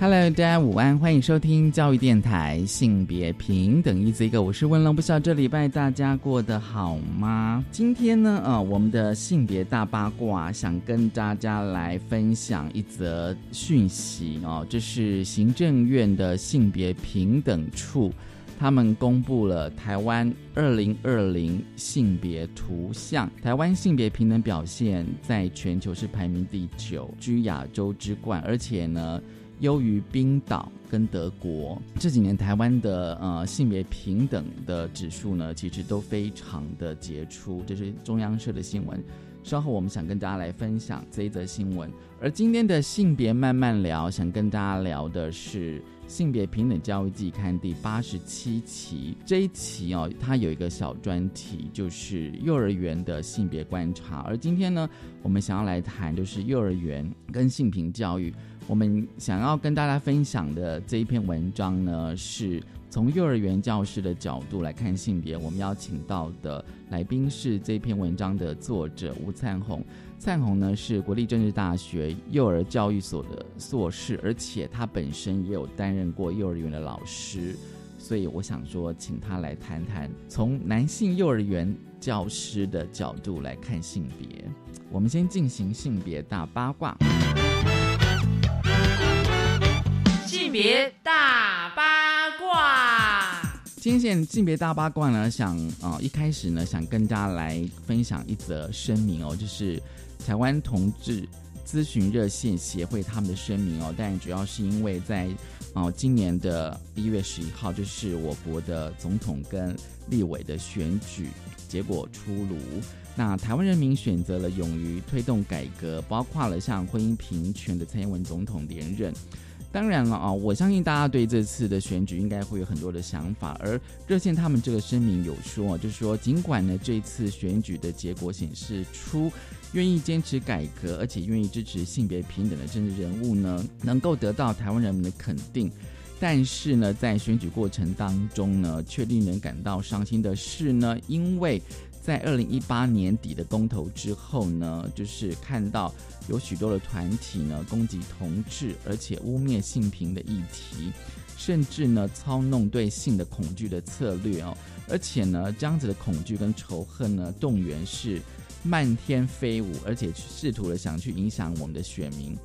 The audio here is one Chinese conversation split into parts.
Hello，大家午安，欢迎收听教育电台性别平等一 Z 个，我是温龙，不知道这礼拜大家过得好吗？今天呢，呃，我们的性别大八卦想跟大家来分享一则讯息哦，这是行政院的性别平等处，他们公布了台湾二零二零性别图像，台湾性别平等表现在全球是排名第九，居亚洲之冠，而且呢。优于冰岛跟德国这几年，台湾的呃性别平等的指数呢，其实都非常的杰出。这是中央社的新闻，稍后我们想跟大家来分享这一则新闻。而今天的性别慢慢聊，想跟大家聊的是性别平等教育季刊第八十七期这一期哦，它有一个小专题，就是幼儿园的性别观察。而今天呢，我们想要来谈就是幼儿园跟性平教育。我们想要跟大家分享的这一篇文章呢，是从幼儿园教师的角度来看性别。我们邀请到的来宾是这篇文章的作者吴灿红。灿红呢是国立政治大学幼儿教育所的硕士，而且他本身也有担任过幼儿园的老师，所以我想说，请他来谈谈从男性幼儿园教师的角度来看性别。我们先进行性别大八卦。性别大八卦，今天性别大八卦呢，想啊一开始呢，想跟大家来分享一则声明哦，就是台湾同志咨询热线协会他们的声明哦，但主要是因为在哦今年的一月十一号，就是我国的总统跟立委的选举结果出炉，那台湾人民选择了勇于推动改革，包括了像婚姻平权的蔡英文总统连任。当然了啊，我相信大家对这次的选举应该会有很多的想法。而热线他们这个声明有说，就是说，尽管呢这次选举的结果显示出愿意坚持改革，而且愿意支持性别平等的政治人物呢，能够得到台湾人民的肯定，但是呢，在选举过程当中呢，却令人感到伤心的是呢，因为。在二零一八年底的公投之后呢，就是看到有许多的团体呢攻击同志，而且污蔑性平的议题，甚至呢操弄对性的恐惧的策略哦，而且呢这样子的恐惧跟仇恨呢动员是漫天飞舞，而且试图的想去影响我们的选民。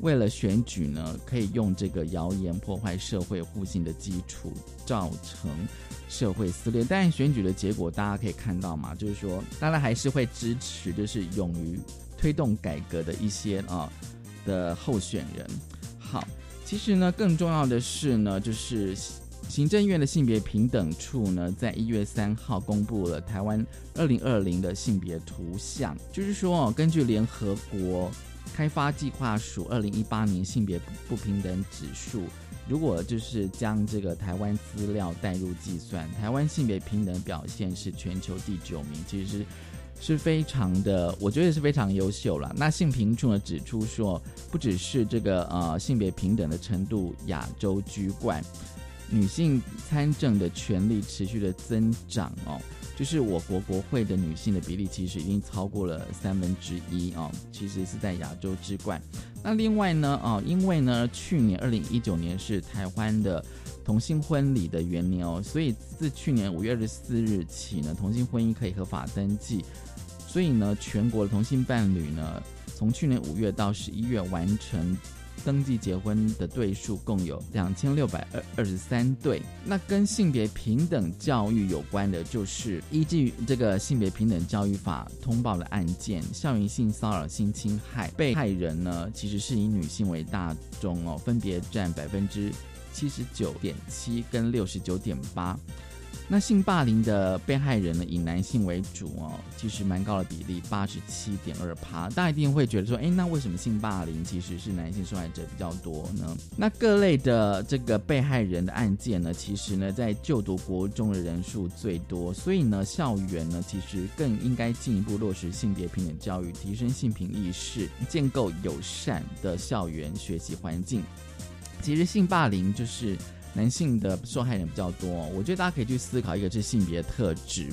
为了选举呢，可以用这个谣言破坏社会互信的基础，造成社会撕裂。但选举的结果大家可以看到嘛，就是说，大家还是会支持，就是勇于推动改革的一些啊的候选人。好，其实呢，更重要的是呢，就是行政院的性别平等处呢，在一月三号公布了台湾二零二零的性别图像，就是说哦，根据联合国。开发计划署二零一八年性别不平等指数，如果就是将这个台湾资料带入计算，台湾性别平等表现是全球第九名，其实是非常的，我觉得是非常优秀了。那性平处呢指出说，不只是这个呃性别平等的程度亚洲居冠，女性参政的权利持续的增长哦。就是我国国会的女性的比例其实已经超过了三分之一哦，其实是在亚洲之冠。那另外呢，啊，因为呢，去年二零一九年是台湾的同性婚礼的元年哦，所以自去年五月二十四日起呢，同性婚姻可以合法登记。所以呢，全国的同性伴侣呢，从去年五月到十一月完成。登记结婚的对数共有两千六百二二十三对。那跟性别平等教育有关的，就是依据这个性别平等教育法通报的案件，校园性骚扰、性侵害被害人呢，其实是以女性为大众哦，分别占百分之七十九点七跟六十九点八。那性霸凌的被害人呢，以男性为主哦，其实蛮高的比例，八十七点二趴。大家一定会觉得说，哎，那为什么性霸凌其实是男性受害者比较多呢？那各类的这个被害人的案件呢，其实呢，在就读国中的人数最多，所以呢，校园呢，其实更应该进一步落实性别平等教育，提升性平意识，建构友善的校园学习环境。其实性霸凌就是。男性的受害人比较多，我觉得大家可以去思考一个是性别特质。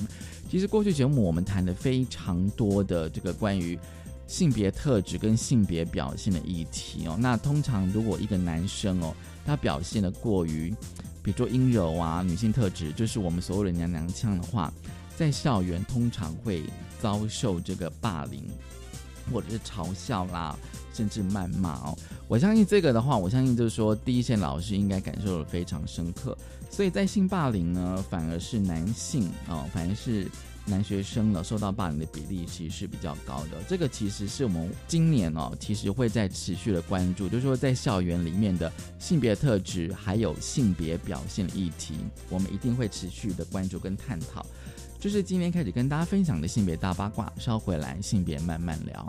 其实过去节目我们谈的非常多的这个关于性别特质跟性别表现的议题哦。那通常如果一个男生哦，他表现的过于，比如说阴柔啊，女性特质就是我们所有的娘娘腔的话，在校园通常会遭受这个霸凌或者是嘲笑啦。甚至谩骂哦，我相信这个的话，我相信就是说，第一线老师应该感受的非常深刻。所以在性霸凌呢，反而是男性哦，反而是男学生呢受到霸凌的比例其实是比较高的。这个其实是我们今年哦，其实会在持续的关注，就是说在校园里面的性别特质还有性别表现的议题，我们一定会持续的关注跟探讨。就是今天开始跟大家分享的性别大八卦，稍回来性别慢慢聊。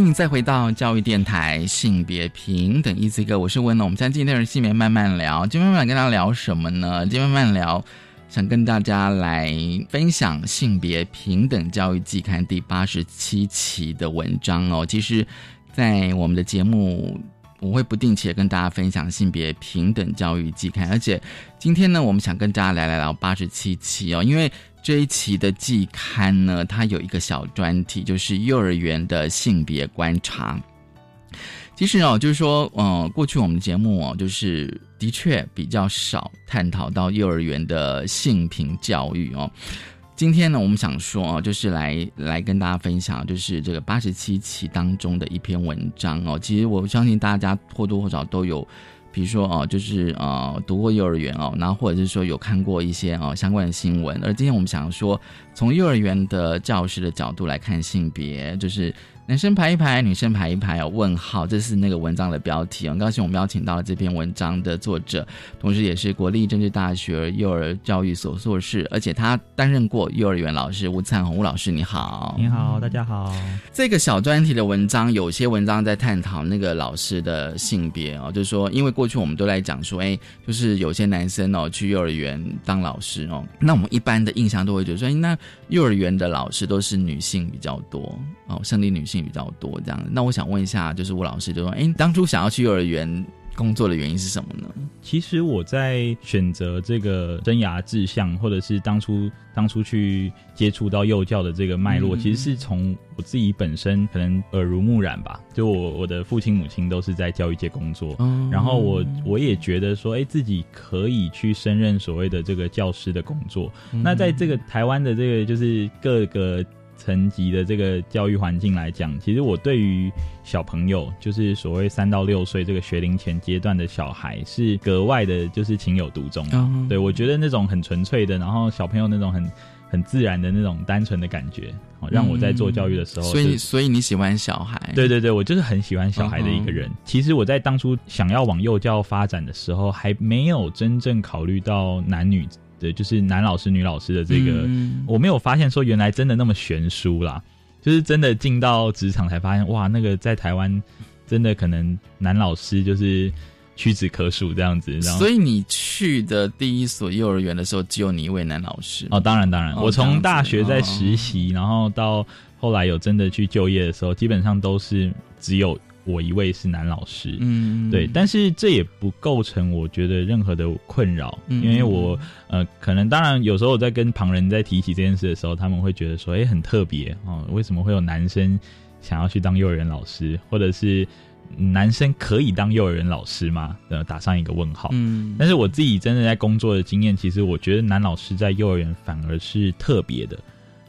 欢迎再回到教育电台性别平等一 Z 哥，我是温龙。我们今天是性别慢慢聊，今天慢慢跟大家聊什么呢？今天慢慢聊，想跟大家来分享性别平等教育季刊第八十七期的文章哦。其实，在我们的节目，我会不定期的跟大家分享性别平等教育季刊，而且今天呢，我们想跟大家来来聊八十七期哦，因为。这一期的季刊呢，它有一个小专题，就是幼儿园的性别观察。其实哦，就是说，嗯，过去我们的节目哦，就是的确比较少探讨到幼儿园的性平教育哦。今天呢，我们想说哦，就是来来跟大家分享，就是这个八十七期当中的一篇文章哦。其实我相信大家或多或少都有。比如说哦，就是呃读过幼儿园哦，然后或者是说有看过一些哦相关的新闻。而今天我们想说，从幼儿园的教师的角度来看性别，就是。男生排一排，女生排一排哦。问号，这是那个文章的标题很高兴我们邀请到了这篇文章的作者，同时也是国立政治大学幼儿教育所硕士，而且他担任过幼儿园老师吴灿宏吴老师，你好，你好，大家好。这个小专题的文章，有些文章在探讨那个老师的性别哦，就是说，因为过去我们都在讲说，哎，就是有些男生哦去幼儿园当老师哦，那我们一般的印象都会觉得说，那幼儿园的老师都是女性比较多哦，胜利女性。比较多这样，那我想问一下，就是吴老师就说，哎，当初想要去幼儿园工作的原因是什么呢？其实我在选择这个生涯志向，或者是当初当初去接触到幼教的这个脉络，其实是从我自己本身可能耳濡目染吧。就我我的父亲母亲都是在教育界工作，然后我我也觉得说，哎，自己可以去胜任所谓的这个教师的工作。那在这个台湾的这个就是各个。层级的这个教育环境来讲，其实我对于小朋友，就是所谓三到六岁这个学龄前阶段的小孩，是格外的，就是情有独钟。对我觉得那种很纯粹的，然后小朋友那种很很自然的那种单纯的感觉，让我在做教育的时候，所以所以你喜欢小孩？对对对，我就是很喜欢小孩的一个人。其实我在当初想要往幼教发展的时候，还没有真正考虑到男女。对，就是男老师、女老师的这个，我没有发现说原来真的那么悬殊啦。就是真的进到职场才发现，哇，那个在台湾真的可能男老师就是屈指可数这样子。所以你去的第一所幼儿园的时候，只有你一位男老师哦？当然，当然，我从大学在实习，然后到后来有真的去就业的时候，基本上都是只有。我一位是男老师，嗯，对，但是这也不构成我觉得任何的困扰，因为我呃，可能当然有时候我在跟旁人在提起这件事的时候，他们会觉得说，哎，很特别哦，为什么会有男生想要去当幼儿园老师，或者是男生可以当幼儿园老师吗？呃，打上一个问号。嗯，但是我自己真的在工作的经验，其实我觉得男老师在幼儿园反而是特别的，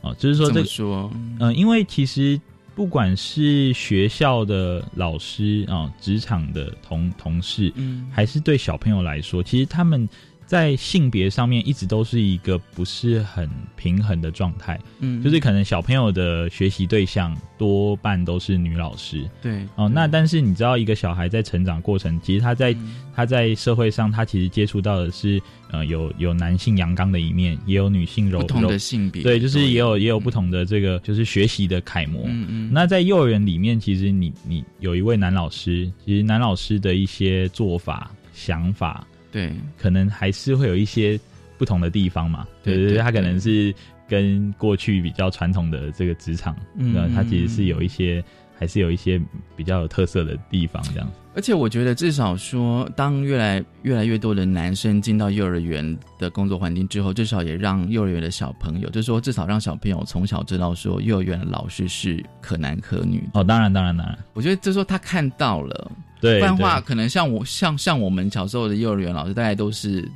哦，就是说这说，嗯，因为其实。不管是学校的老师啊，职场的同同事，嗯，还是对小朋友来说，其实他们。在性别上面一直都是一个不是很平衡的状态，嗯，就是可能小朋友的学习对象多半都是女老师，对，哦，那但是你知道，一个小孩在成长过程，其实他在他在社会上，他其实接触到的是，呃，有有男性阳刚的一面，也有女性柔不同的性别，对，就是也有也有不同的这个就是学习的楷模，嗯嗯，那在幼儿园里面，其实你你有一位男老师，其实男老师的一些做法想法。对，可能还是会有一些不同的地方嘛。对对对，他可能是跟过去比较传统的这个职场，嗯，他其实是有一些，还是有一些比较有特色的地方这样。而且我觉得，至少说，当越来越来越多的男生进到幼儿园的工作环境之后，至少也让幼儿园的小朋友，就是说，至少让小朋友从小知道说，幼儿园的老师是可男可女。哦，当然，当然，当然，我觉得就是说他看到了。对，不然的话，可能像我像像我们小时候的幼儿园老师，大概都是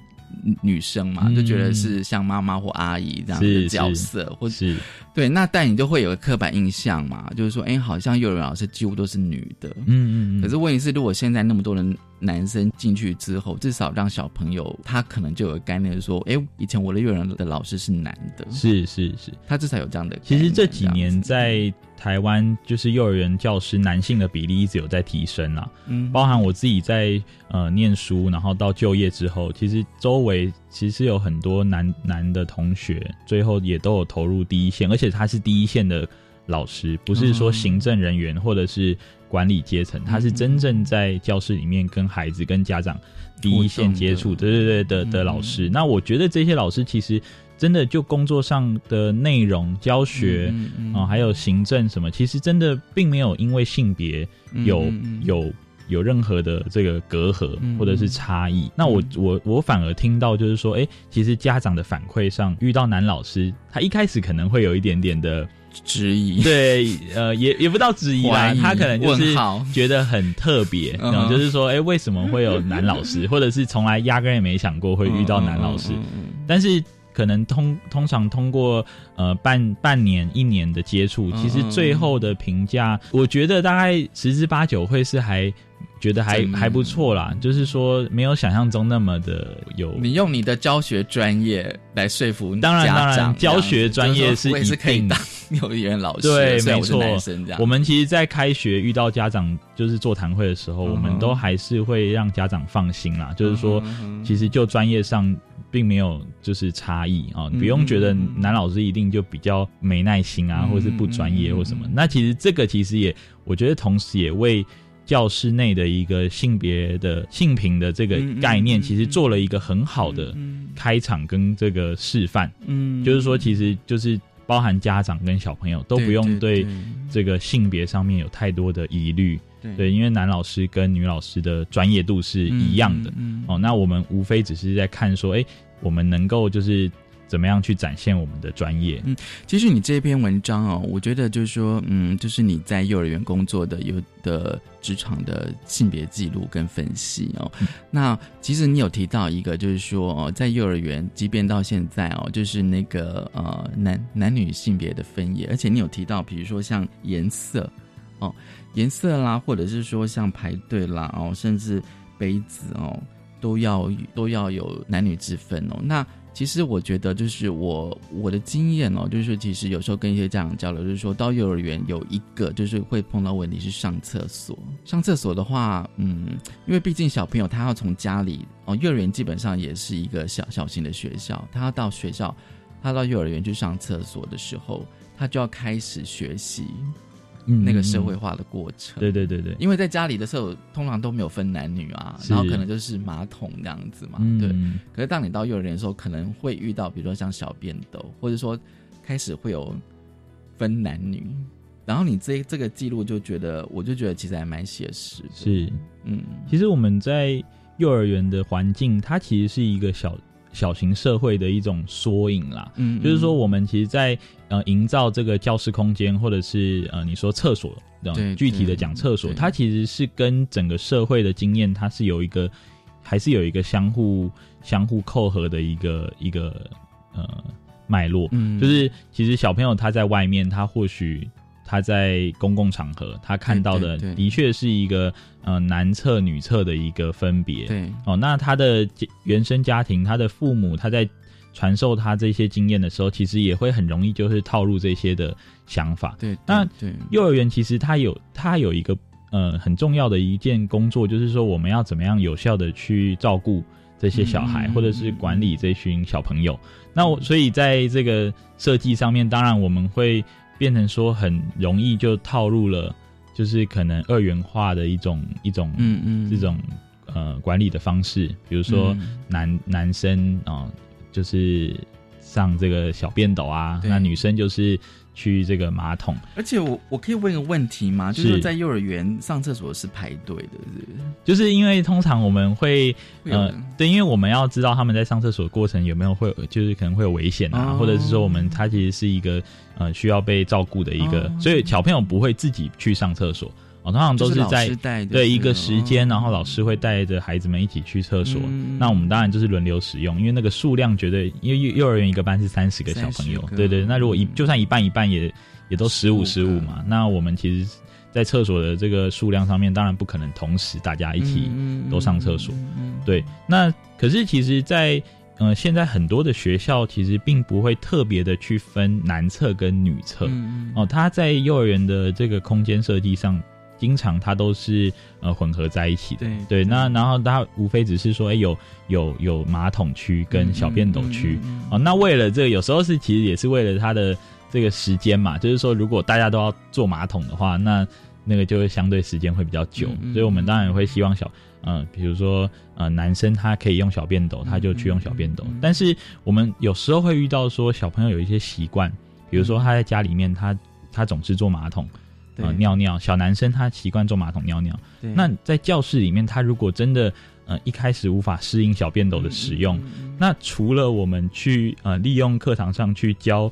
女生嘛，就觉得是像妈妈或阿姨这样的角色，或是对，那但你就会有个刻板印象嘛，就是说，哎，好像幼儿园老师几乎都是女的，嗯嗯嗯。可是问题是，如果现在那么多人。男生进去之后，至少让小朋友他可能就有概念说，哎，以前我的幼儿园的老师是男的，是是是，他至少有这样的。其实这几年在台湾，就是幼儿园教师男性的比例一直有在提升啊，嗯，包含我自己在呃念书，然后到就业之后，其实周围其实有很多男男的同学，最后也都有投入第一线，而且他是第一线的老师，不是说行政人员或者是。管理阶层，他是真正在教室里面跟孩子、跟家长第一线接触，对对对的的老师。那我觉得这些老师其实真的就工作上的内容、教学啊，还有行政什么，其实真的并没有因为性别有有有任何的这个隔阂或者是差异。那我我我反而听到就是说，哎，其实家长的反馈上遇到男老师，他一开始可能会有一点点的。质疑。对，呃，也也不到质疑啦，他可能就是觉得很特别，然后就是说，哎，为什么会有 男老师，或者是从来压根也没想过会遇到男老师，但是可能通通常通过呃半半年一年的接触，其实最后的评价，我觉得大概十之八九会是还。觉得还还不错啦，就是说没有想象中那么的有。你用你的教学专业来说服当然当然，教学专业是是可以当幼儿园老师。对，没错。我们其实，在开学遇到家长就是座谈会的时候，我们都还是会让家长放心啦。就是说，其实就专业上并没有就是差异啊，不用觉得男老师一定就比较没耐心啊，或者是不专业或什么。那其实这个其实也，我觉得同时也为。教室内的一个性别的性平的这个概念，其实做了一个很好的开场跟这个示范。嗯，就是说，其实就是包含家长跟小朋友都不用对这个性别上面有太多的疑虑。对，因为男老师跟女老师的专业度是一样的。哦，那我们无非只是在看说，哎，我们能够就是。怎么样去展现我们的专业？嗯，其实你这篇文章哦，我觉得就是说，嗯，就是你在幼儿园工作的有的职场的性别记录跟分析哦。那其实你有提到一个，就是说哦，在幼儿园，即便到现在哦，就是那个呃男男女性别的分野，而且你有提到，比如说像颜色哦，颜色啦，或者是说像排队啦哦，甚至杯子哦，都要都要有男女之分哦。那其实我觉得，就是我我的经验哦，就是，其实有时候跟一些家长交流，就是说到幼儿园有一个就是会碰到问题是上厕所。上厕所的话，嗯，因为毕竟小朋友他要从家里哦，幼儿园基本上也是一个小小型的学校，他要到学校，他到幼儿园去上厕所的时候，他就要开始学习。那个社会化的过程，对对对对，因为在家里的时候，通常都没有分男女啊，然后可能就是马桶这样子嘛，对。可是当你到幼儿园的时候，可能会遇到，比如说像小便斗，或者说开始会有分男女，然后你这这个记录就觉得，我就觉得其实还蛮写实。是，嗯，其实我们在幼儿园的环境，它其实是一个小。小型社会的一种缩影啦，嗯，就是说我们其实，在呃营造这个教室空间，或者是呃你说厕所，对，具体的讲厕所，它其实是跟整个社会的经验，它是有一个，还是有一个相互相互扣合的一个一个呃脉络，嗯，就是其实小朋友他在外面，他或许。他在公共场合，他看到的的确是一个呃男厕女厕的一个分别。对哦，那他的原生家庭，他的父母，他在传授他这些经验的时候，其实也会很容易就是套入这些的想法。对，那幼儿园其实他有他有一个呃很重要的一件工作，就是说我们要怎么样有效的去照顾这些小孩，或者是管理这群小朋友。那我所以在这个设计上面，当然我们会。变成说很容易就套入了，就是可能二元化的一种一种嗯嗯。这种呃管理的方式，比如说男男生啊就是上这个小便斗啊，那女生就是。去这个马桶，而且我我可以问个问题吗？就是在幼儿园上厕所是排队的是是，就是因为通常我们会呃，对，因为我们要知道他们在上厕所过程有没有会，就是可能会有危险啊，或者是说我们他其实是一个呃需要被照顾的一个，所以小朋友不会自己去上厕所。哦，通常都是在对一个时间，然后老师会带着孩子们一起去厕所。那我们当然就是轮流使用，因为那个数量绝对，因为幼幼儿园一个班是三十个小朋友，对对。那如果一就算一半一半，也也都十五十五嘛。那我们其实，在厕所的这个数量上面，当然不可能同时大家一起都上厕所。对，那可是其实，在呃现在很多的学校其实并不会特别的去分男厕跟女厕。哦，他在幼儿园的这个空间设计上。经常它都是呃混合在一起的，对，那然后它无非只是说，哎，有有有马桶区跟小便斗区哦。那为了这个，有时候是其实也是为了它的这个时间嘛，就是说如果大家都要坐马桶的话，那那个就会相对时间会比较久，所以我们当然会希望小嗯，比如说呃男生他可以用小便斗，他就去用小便斗。但是我们有时候会遇到说小朋友有一些习惯，比如说他在家里面他他总是坐马桶。啊，尿尿，小男生他习惯坐马桶尿尿。那在教室里面，他如果真的呃一开始无法适应小便斗的使用，那除了我们去呃利用课堂上去教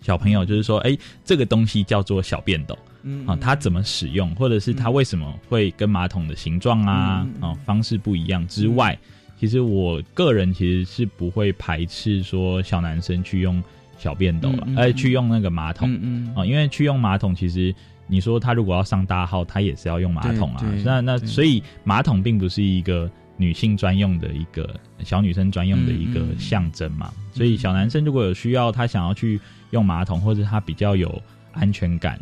小朋友，就是说，哎，这个东西叫做小便斗，啊，它怎么使用，或者是它为什么会跟马桶的形状啊啊方式不一样之外，其实我个人其实是不会排斥说小男生去用小便斗了，哎，去用那个马桶啊，因为去用马桶其实。你说他如果要上大号，他也是要用马桶啊。那那所以马桶并不是一个女性专用的一个小女生专用的一个象征嘛。所以小男生如果有需要，他想要去用马桶，或者他比较有安全感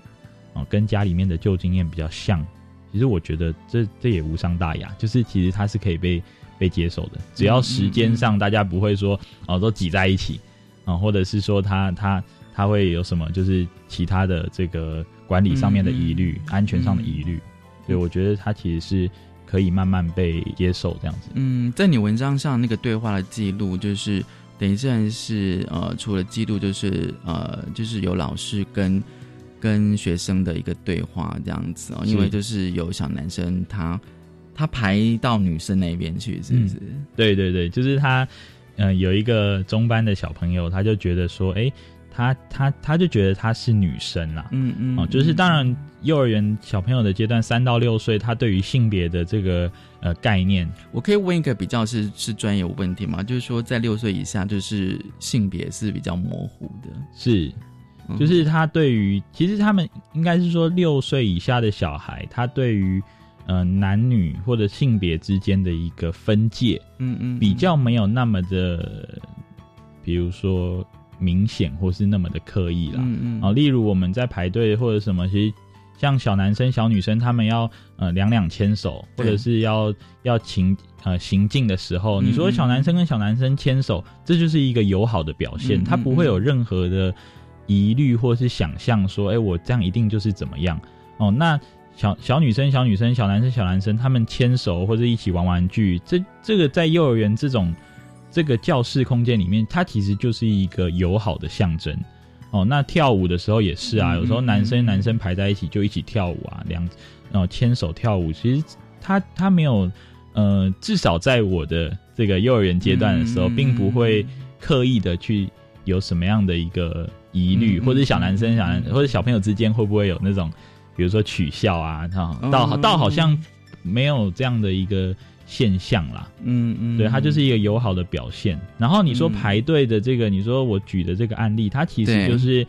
哦，跟家里面的旧经验比较像，其实我觉得这这也无伤大雅，就是其实他是可以被被接受的，只要时间上大家不会说哦都挤在一起啊、或者是说他他他会有什么就是其他的这个管理上面的疑虑、安全上的疑虑，所以我觉得它其实是可以慢慢被接受这样子。嗯，在你文章上那个对话的记录，就是等于算是呃，除了记录，就是呃，就是有老师跟跟学生的一个对话这样子哦，因为就是有小男生他他排到女生那边去，是不是？对对对，就是他，呃，有一个中班的小朋友，他就觉得说，哎，他他他就觉得她是女生啦、嗯嗯，哦，就是当然，幼儿园小朋友的阶段，三到六岁，他对于性别的这个呃概念，我可以问一个比较是是专业问题吗？就是说，在六岁以下，就是性别是比较模糊的，是，嗯。就是他对于，其实他们应该是说六岁以下的小孩，他对于呃男女或者性别之间的一个分界，嗯嗯比较没有那么的，比如说明显或是那么的刻意啦。嗯例如我们在排队或者什么，其实像小男生、小女生，他们要呃两两牵手，或者是要要行呃行进的时候，嗯你说嗯小男生跟小男生牵手，这就是一个友好的表现，嗯他不会有任何的疑虑或是想象说，哎、我这样一定就是怎么样哦。那小小女生、小女生、小男生、小男生，他们牵手或者一起玩玩具，这这个在幼儿园这种这个教室空间里面，它其实就是一个友好的象征。哦，那跳舞的时候也是啊，嗯有时候男嗯生男生排在一起就一起跳舞啊，两哦牵手跳舞，其实他他没有呃，至少在我的这个幼儿园阶段的时候，嗯并不会刻意的去有什么样的一个疑虑，或者小男生嗯小男或者小朋友之间会不会有那种，比如说取笑啊，哈嗯到到好像没有这样的一个现象啦。嗯嗯，对，它就是一个友好的表现。然后你说嗯。排队的这个，你说我举的这个案例，它其实就是，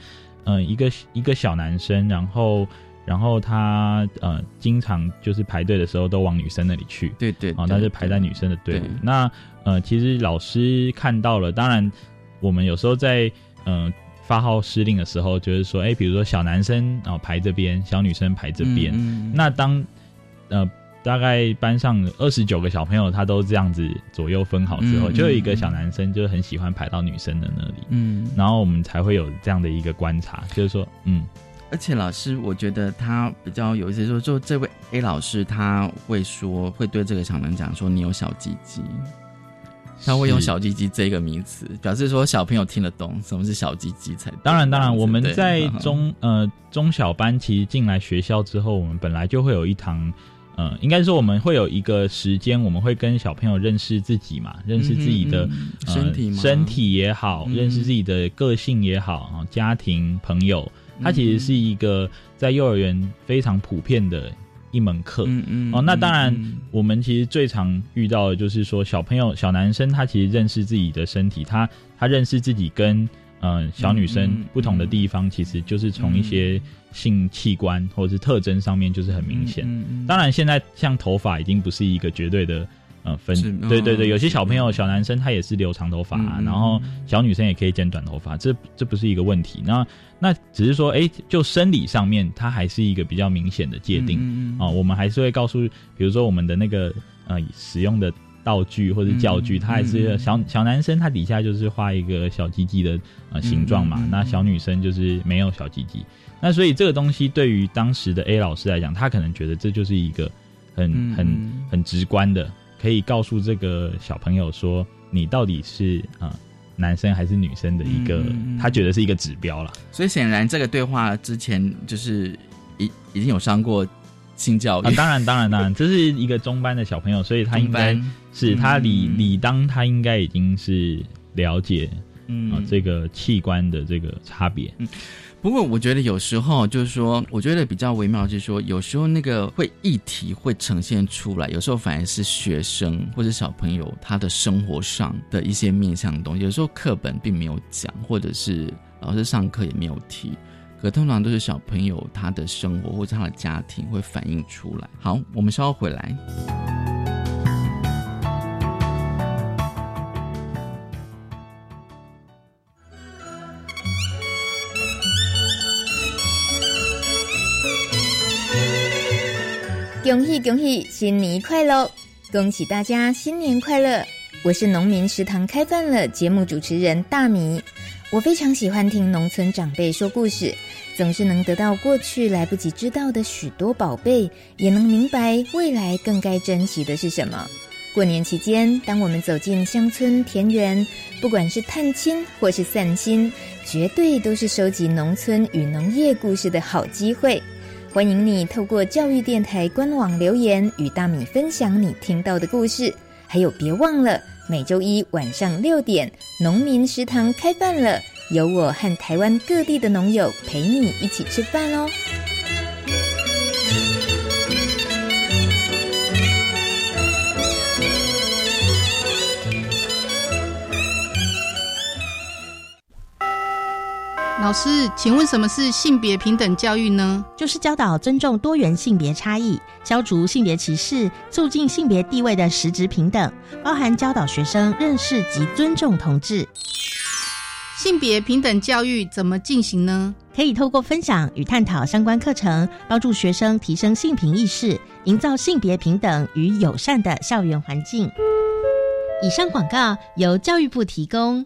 呃，一个一个小男生，然后然后他呃，经常就是排队的时候都往女生那里去，对对，哦，对他是排在女生的队伍。那呃，其实老师看到了，当然我们有时候在嗯、呃发号施令的时候，就是说，哎，比如说小男生哦排这边，小女生排这边，嗯嗯。那当呃大概班上二十九个小朋友他都这样子左右分好之后，嗯就有一个小男生就很喜欢排到女生的那里，嗯，然后我们才会有这样的一个观察，就是说，嗯，而且老师，我觉得他比较有意思，说就这位 A 老师他会说，会对这个小男讲说你有小鸡鸡，他会用小鸡鸡这个名词，表示说小朋友听得懂什么是小鸡鸡才。当然，当然，我们在嗯中呃中小班其实进来学校之后，我们本来就会有一堂，呃，应该说我们会有一个时间，我们会跟小朋友认识自己嘛，认识自己的、嗯嗯呃身体吗？身体也好，嗯认识自己的个性也好，啊，家庭朋友，它其实是一个在幼儿园非常普遍的一门课。嗯嗯哦，那当然嗯，我们其实最常遇到的就是说，小朋友、小男生他其实认识自己的身体，他他认识自己跟嗯、呃小女嗯生嗯不同的地方，其实就是从一些性器官或者是特征上面就是很明显。嗯嗯当然，现在像头发已经不是一个绝对的呃分，对对对，哦有些小朋友、小男生他也是留长头发、啊嗯嗯然后小女生也可以剪短头发，这这不是一个问题。那那只是说，哎，就生理上面，它还是一个比较明显的界定。嗯嗯哦，我们还是会告诉，比如说我们的那个呃使用的道具或者教具，嗯它还是嗯小小男生，他底下就是画一个小鸡鸡的呃形状嘛，那小女生就是没有小鸡鸡。那所以这个东西对于当时的 A 老师来讲，他可能觉得这就是一个很很很直观的，可以告诉这个小朋友说你到底是啊、呃男生还是女生的一个，他觉得是一个指标啦。所以显然这个对话之前就是已已经有上过性教育，啊，当然，当然，当然，这是一个中班的小朋友，所以他应该是他理嗯理当他应该已经是了解嗯啊这个器官的这个差别。嗯不过我觉得有时候就是说，我觉得比较微妙，就是说有时候那个会议题会呈现出来，有时候反而是学生或者小朋友他的生活上的一些面向的东西，有时候课本并没有讲，或者是老师上课也没有提。可通常都是小朋友他的生活或者他的家庭会反映出来。好，我们稍后回来。恭喜恭喜，新年快乐！恭喜大家新年快乐！我是农民食堂开饭了节目主持人大米。我非常喜欢听农村长辈说故事，总是能得到过去来不及知道的许多宝贝，也能明白未来更该珍惜的是什么。过年期间，当我们走进乡村田园，不管是探亲或是散心，绝对都是收集农村与农业故事的好机会。欢迎你透过教育电台官网留言与大米分享你听到的故事，还有别忘了每周一晚上六点，农民食堂开饭了，有我和台湾各地的农友陪你一起吃饭哦。老师，请问什么是性别平等教育呢？就是教导尊重多元性别差异，消除性别歧视，促进性别地位的实质平等，包含教导学生认识及尊重同志。性别平等教育怎么进行呢？可以透过分享与探讨相关课程，帮助学生提升性平意识，营造性别平等与友善的校园环境。以上广告由教育部提供。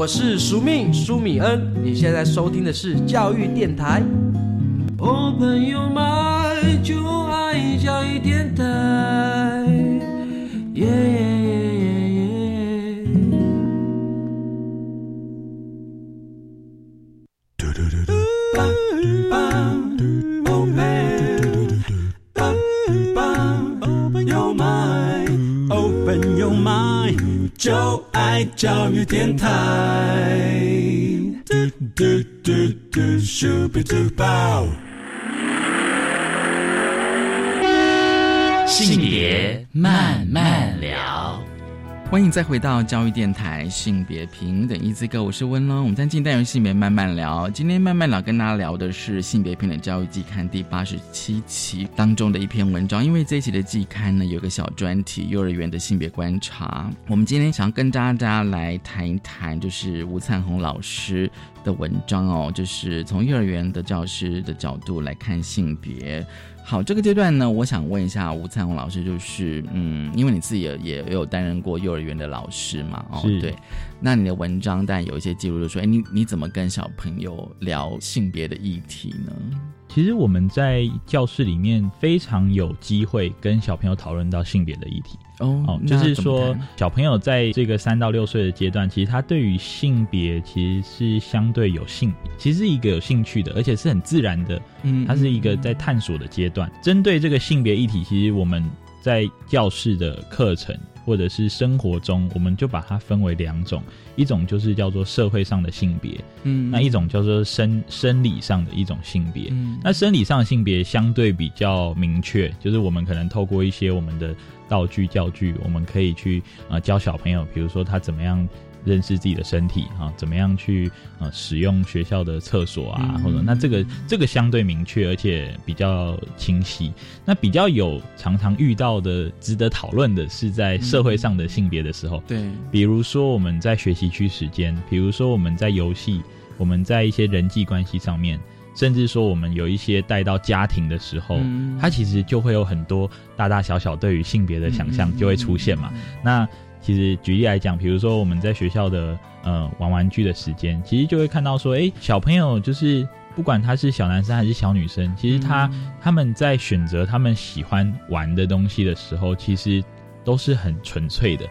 我是苏命苏米恩，你现在收听的是教育电台。哦，朋友们，就爱教育电台。耶耶耶就爱教育电台。嘟嘟嘟嘟，Super Duper。性别慢慢聊。欢迎再回到教育电台性别平等一字歌，我是温龙。我们在进单元性别慢慢聊，今天慢慢聊跟大家聊的是性别平等教育季刊第八十七期当中的一篇文章。因为这一期的季刊呢有个小专题，幼儿园的性别观察。我们今天想要跟大家来谈一谈，就是吴灿宏老师的文章哦，就是从幼儿园的教师的角度来看性别。好，这个阶段呢，我想问一下吴灿宏老师，就是嗯，因为你自己也也有担任过幼儿园的老师嘛，哦，对，那你的文章但有一些记录，就说，哎，你你怎么跟小朋友聊性别的议题呢？其实我们在教室里面非常有机会跟小朋友讨论到性别的议题。哦，就是说小朋友在这个三到六岁的阶段，其实他对于性别其实是相对有兴，其实是一个有兴趣的，而且是很自然的。嗯，他是一个在探索的阶段。针对这个性别议题，其实我们在教室的课程。或者是生活中，我们就把它分为两种，一种就是叫做社会上的性别，嗯，那一种叫做生生理上的一种性别，嗯，那生理上的性别相对比较明确，就是我们可能透过一些我们的道具教具，我们可以去呃教小朋友，比如说他怎么样。认识自己的身体啊，怎么样去呃使用学校的厕所啊，或者那这个这个相对明确而且比较清晰。那比较有常常遇到的值得讨论的是在社会上的性别的时候，对，比如说我们在学习区时间，比如说我们在游戏，我们在一些人际关系上面，甚至说我们有一些带到家庭的时候，嗯它其实就会有很多大大小小对于性别的想象就会出现嘛。那其实举例来讲，比如说我们在学校的呃玩玩具的时间，其实就会看到说，哎，小朋友就是不管他是小男生还是小女生，其实他他们在选择他们喜欢玩的东西的时候，其实都是很纯粹的。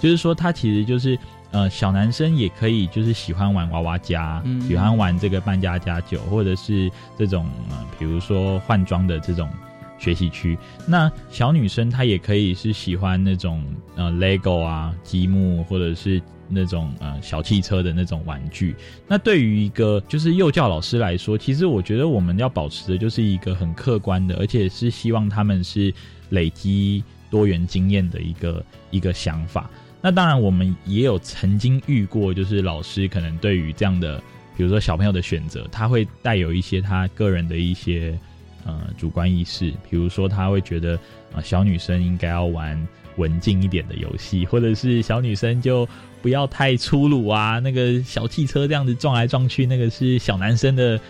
就是说，他其实就是呃小男生也可以就是喜欢玩娃娃家，喜欢玩这个扮家家酒，或者是这种呃比如说换装的这种。学习区，那小女生她也可以是喜欢那种呃 LEGO 啊积木或者是那种呃小汽车的那种玩具。那对于一个就是幼教老师来说，其实我觉得我们要保持的就是一个很客观的，而且是希望他们是累积多元经验的一个一个想法。那当然，我们也有曾经遇过，就是老师可能对于这样的，比如说小朋友的选择，他会带有一些他个人的一些呃主观意识，比如说他会觉得啊小女生应该要玩文静一点的游戏，或者是小女生就不要太粗鲁啊，那个小汽车这样子撞来撞去，那个是小男生的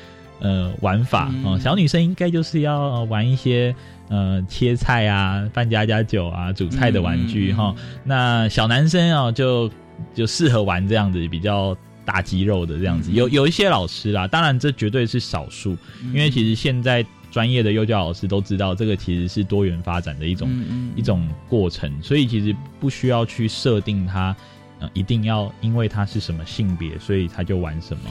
呃玩法哦，小女生应该就是要玩一些。呃，切菜啊，扮家家酒啊，煮菜的玩具哈。那小男生啊，就就适合玩这样子比较大肌肉的这样子。有有一些老师啦，当然这绝对是少数，因为其实现在专业的幼教老师都知道，这个其实是多元发展的一种一种过程，所以其实不需要去设定他，呃，一定要因为他是什么性别，所以他就玩什么。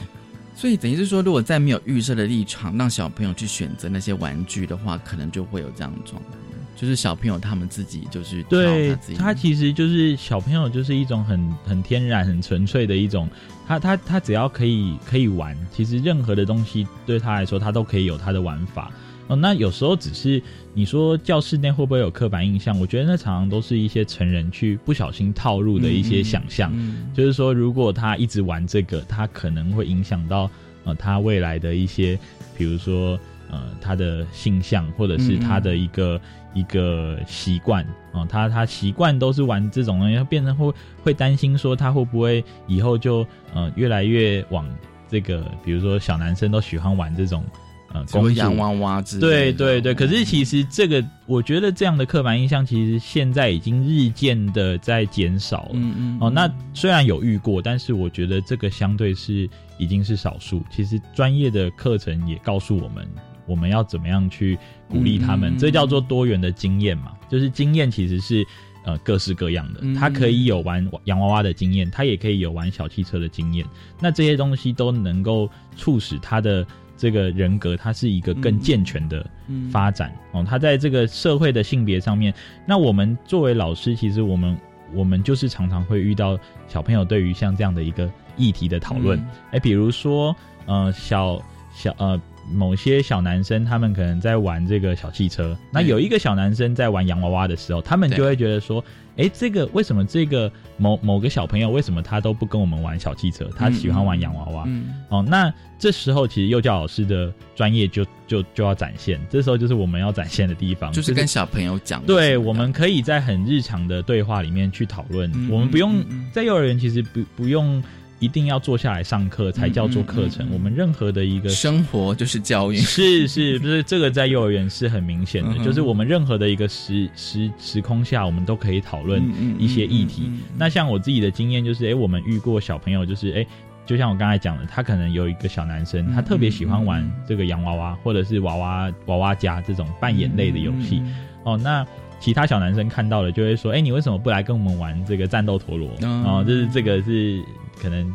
所以等于是说，如果在没有预设的立场，让小朋友去选择那些玩具的话，可能就会有这样的状况，就是小朋友他们自己就是对他其实就是小朋友就是一种很很天然、很纯粹的一种，他他他只要可以可以玩，其实任何的东西对他来说，他都可以有他的玩法。哦，那有时候只是你说教室内会不会有刻板印象？我觉得那常常都是一些成人去不小心套入的一些想象，就是说如果他一直玩这个，他可能会影响到呃他未来的一些，比如说呃他的性向或者是他的一个一个习惯啊，他他习惯都是玩这种东西，变成会会担心说他会不会以后就呃越来越往这个，比如说小男生都喜欢玩这种。呃，公洋娃娃之对对对，可是其实这个，我觉得这样的刻板印象，其实现在已经日渐的在减少了。嗯嗯。哦，那虽然有遇过，但是我觉得这个相对是已经是少数。其实专业的课程也告诉我们，我们要怎么样去鼓励他们，这叫做多元的经验嘛。就是经验其实是呃各式各样的，他可以有玩洋娃娃的经验，他也可以有玩小汽车的经验。那这些东西都能够促使他的。这个人格，他是一个更健全的发展哦。他在这个社会的性别上面，那我们作为老师，其实我们我们就是常常会遇到小朋友对于像这样的一个议题的讨论。哎，比如说，呃，小小呃，某些小男生他们可能在玩这个小汽车，那有一个小男生在玩洋娃娃的时候，他们就会觉得说。哎，这个为什么这个某某个小朋友为什么他都不跟我们玩小汽车？他喜欢玩洋娃娃。哦，那这时候其实幼教老师的专业就就就要展现，这时候就是我们要展现的地方，就是跟小朋友讲。对，我们可以在很日常的对话里面去讨论，我们不用在幼儿园其实不不用。一定要坐下来上课才叫做课程。我们任何的一个生活就是教育，是是，不是这个在幼儿园是很明显的，就是我们任何的一个时时时空下，我们都可以讨论一些议题。那像我自己的经验就是，哎，我们遇过小朋友，就是哎，就像我刚才讲的，他可能有一个小男生，他特别喜欢玩这个洋娃娃或者是娃娃娃娃家这种扮演类的游戏。哦，那其他小男生看到了就会说，哎，你为什么不来跟我们玩这个战斗陀螺？哦，就是这个是。可能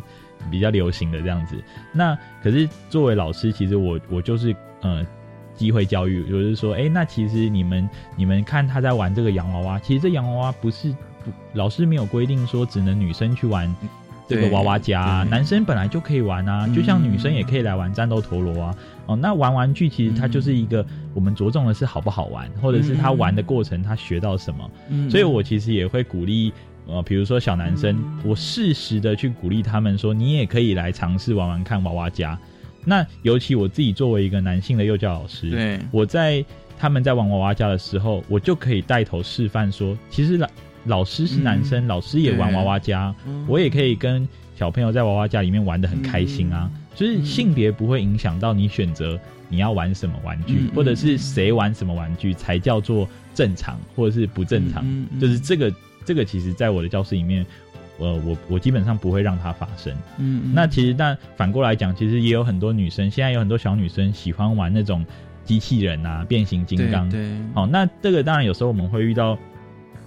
比较流行的这样子，那可是作为老师，其实我我就是呃机会教育，就是说，哎，那其实你们你们看他在玩这个洋娃娃，其实这洋娃娃不是不老师没有规定说只能女生去玩这个娃娃家，男生本来就可以玩啊，就像女生也可以来玩战斗陀螺啊。哦，那玩玩具其实它就是一个我们着重的是好不好玩，或者是他玩的过程他学到什么，嗯。所以我其实也会鼓励。呃，比如说小男生，我适时的去鼓励他们说，你也可以来尝试玩玩看娃娃家。那尤其我自己作为一个男性的幼教老师，对，我在他们在玩娃娃家的时候，我就可以带头示范说，其实老老师是男生，老师也玩娃娃家，我也可以跟小朋友在娃娃家里面玩的很开心啊。就是性别不会影响到你选择你要玩什么玩具，或者是谁玩什么玩具才叫做正常，或者是不正常，就是这个。这个其实，在我的教室里面，呃，我我基本上不会让它发生。嗯，那其实，但反过来讲，其实也有很多女生，现在有很多小女生喜欢玩那种机器人啊，变形金刚。对，好，那这个当然有时候我们会遇到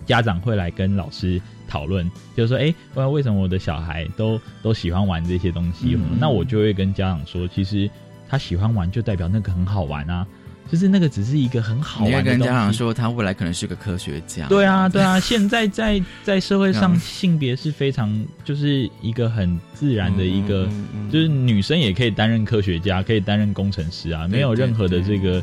家长会来跟老师讨论，就是说，哎，为什么我的小孩都都喜欢玩这些东西？那我就会跟家长说，其实他喜欢玩，就代表那个很好玩啊。就是那个只是一个很好玩的。你跟家长说，他未来可能是个科学家。对啊，对啊，现在在在社会上，性别是非常就是一个很自然的一个，就是女生也可以担任科学家，可以担任工程师啊，没有任何的这个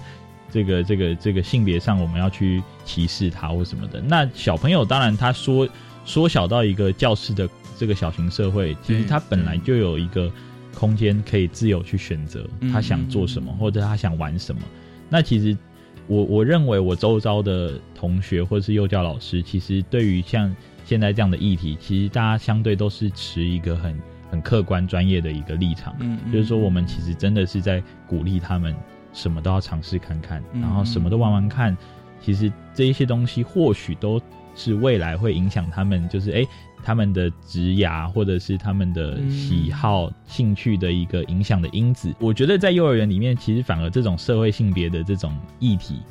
这个这个这个性别上我们要去歧视他或什么的。那小朋友当然他缩缩小到一个教室的这个小型社会，其实他本来就有一个空间可以自由去选择他想做什么，或者他想玩什么。那其实，我我认为我周遭的同学或者是幼教老师，其实对于像现在这样的议题，其实大家相对都是持一个很很客观专业的一个立场。嗯，就是说我们其实真的是在鼓励他们什么都要尝试看看，然后什么都玩玩看。其实这一些东西或许都是未来会影响他们，就是哎。他们的职涯或者是他们的喜好、兴趣的一个影响的因子，我觉得在幼儿园里面，其实反而这种社会性别的这种议题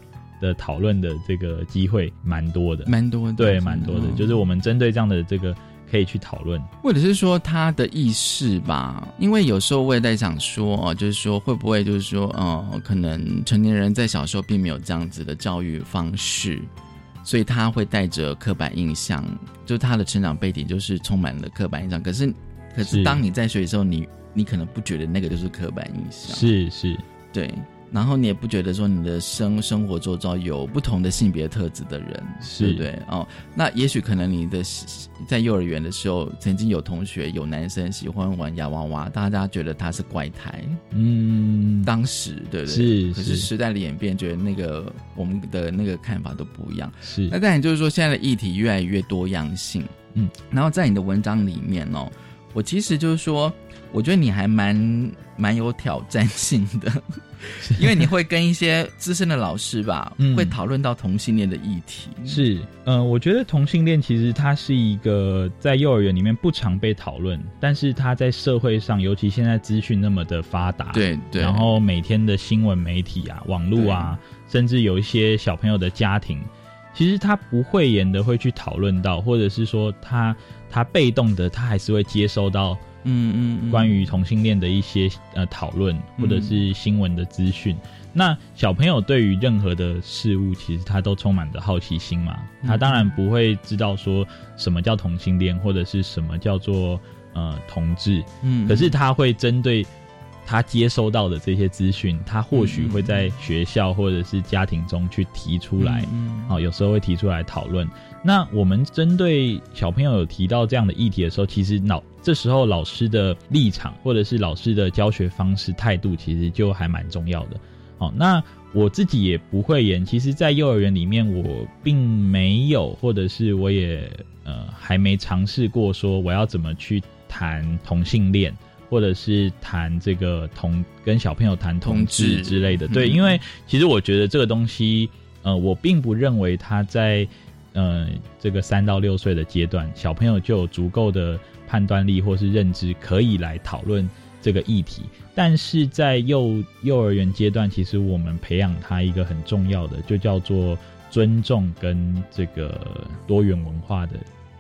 的讨论的这个机会蛮多的，蛮多的，对，蛮多的。就是我们针对这样的这个可以去讨论，或者是说他的意识吧，因为有时候我也在想说，哦就是说会不会就是说，呃，可能成年人在小时候并没有这样子的教育方式。所以他会带着刻板印象，就他的成长背景就是充满了刻板印象。可是，可是当你在学的时候，你你可能不觉得那个就是刻板印象，是是，对。然后你也不觉得说你的生生活周遭有不同的性别特质的人，对不对？哦，那也许可能你的在幼儿园的时候，曾经有同学有男生喜欢玩洋娃娃，大家觉得他是怪胎。嗯，当时对不对？是。可是时代的演变，觉得那个我们的那个看法都不一样。是。那当然就是说，现在的议题越来越多样性。嗯。然后在你的文章里面哦，我其实就是说，我觉得你还蛮蛮有挑战性的。因为你会跟一些资深的老师吧，会讨论到同性恋的议题。是，嗯，我觉得同性恋其实它是一个在幼儿园里面不常被讨论，但是它在社会上，尤其现在资讯那么的发达，对对，然后每天的新闻媒体啊、网络啊，甚至有一些小朋友的家庭，其实他不会言的会去讨论到，或者是说他他被动的，他还是会接收到。嗯嗯，关于同性恋的一些呃讨论，或者是新闻的资讯。那小朋友对于任何的事物，其实他都充满着好奇心嘛。他当然不会知道说什么叫同性恋，或者是什么叫做呃同志。嗯，可是他会针对他接收到的这些资讯，他或许会在学校或者是家庭中去提出来。嗯，好，有时候会提出来讨论。那我们针对小朋友有提到这样的议题的时候，其实老这时候老师的立场或者是老师的教学方式态度，其实就还蛮重要的。好，那我自己也不会演。其实，在幼儿园里面，我并没有，或者是我也呃还没尝试过说我要怎么去谈同性恋，或者是谈这个同跟小朋友谈同志之类的。对，因为其实我觉得这个东西，呃，我并不认为他在。呃，这个三到六岁的阶段，小朋友就有足够的判断力或是认知，可以来讨论这个议题。但是在幼幼儿园阶段，其实我们培养他一个很重要的，就叫做尊重跟这个多元文化的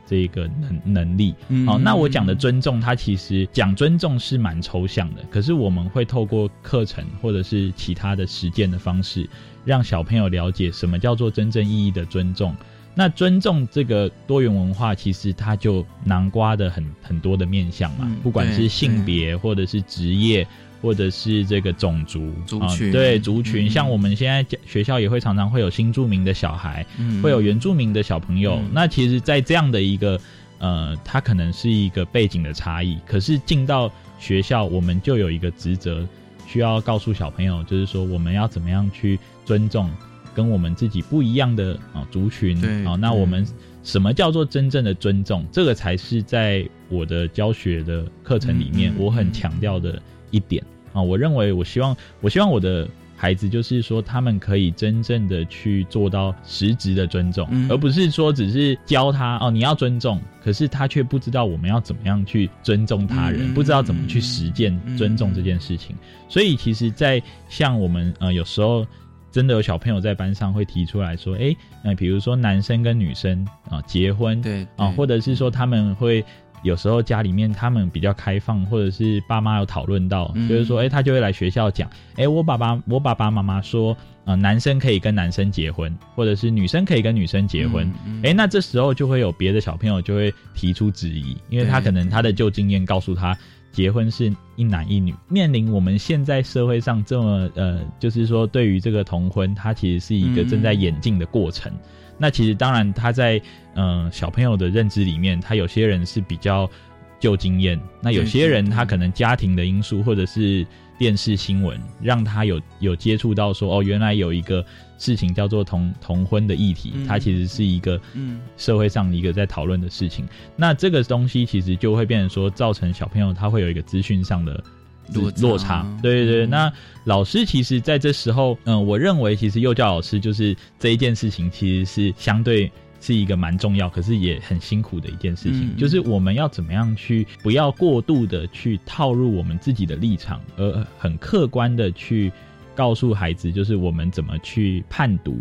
这个能能力。好，那我讲的尊重，它其实讲尊重是蛮抽象的，可是我们会透过课程或者是其他的实践的方式，让小朋友了解什么叫做真正意义的尊重。那尊重这个多元文化，其实它就囊括的很很多的面向嘛，不管是性别，或者是职业，或者是这个种族族群，对族群，像我们现在学校也会常常会有新住民的小孩，会有原住民的小朋友。那其实，在这样的一个呃，它可能是一个背景的差异，可是进到学校，我们就有一个职责，需要告诉小朋友，就是说我们要怎么样去尊重。跟我们自己不一样的啊族群啊，那我们什么叫做真正的尊重？这个才是在我的教学的课程里面，我很强调的一点啊。我认为，我希望，我希望我的孩子就是说，他们可以真正的去做到实质的尊重，而不是说只是教他哦，你要尊重，可是他却不知道我们要怎么样去尊重他人，不知道怎么去实践尊重这件事情。所以，其实，在像我们呃，有时候。真的有小朋友在班上会提出来说：“哎，那比如说男生跟女生啊结婚，对啊，或者是说他们会有时候家里面他们比较开放，或者是爸妈有讨论到，就是说，哎，他就会来学校讲，哎，我爸爸我爸爸妈妈说，呃，男生可以跟男生结婚，或者是女生可以跟女生结婚，哎，那这时候就会有别的小朋友就会提出质疑，因为他可能他的旧经验告诉他，结婚是一男一女，面临我们现在社会上这么呃，就是说对于这个同婚，它其实是一个正在演进的过程。那其实当然，他在嗯小朋友的认知里面，他有些人是比较旧经验，那有些人他可能家庭的因素或者是电视新闻，让他有有接触到说哦，原来有一个事情叫做同同婚的议题，它其实是一个嗯社会上一个在讨论的事情。那这个东西其实就会变成说，造成小朋友他会有一个资讯上的。落落差，对对对。那老师其实在这时候，嗯，我认为其实幼教老师就是这一件事情，其实是相对是一个蛮重要，可是也很辛苦的一件事情。就是我们要怎么样去不要过度的去套入我们自己的立场，而很客观的去告诉孩子，就是我们怎么去判读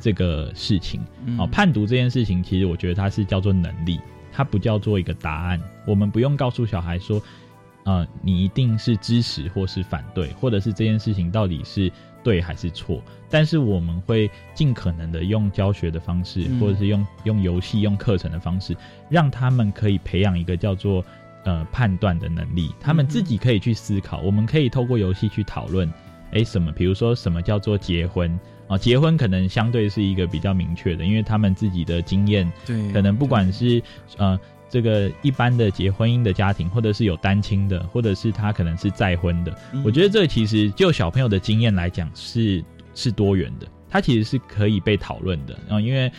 这个事情。哦，判读这件事情，其实我觉得它是叫做能力，它不叫做一个答案。我们不用告诉小孩说。呃，你一定是支持或是反对，或者是这件事情到底是对还是错？但是我们会尽可能的用教学的方式，或者是用用游戏、用课程的方式，让他们可以培养一个叫做呃判断的能力。他们自己可以去思考。我们可以透过游戏去讨论，哎，什么？比如说什么叫做结婚啊？结婚可能相对是一个比较明确的，因为他们自己的经验，对，可能不管是呃。这个一般的结婚姻的家庭，或者是有单亲的，或者是他可能是再婚的，我觉得这其实就小朋友的经验来讲是是多元的，他其实是可以被讨论的。然后因为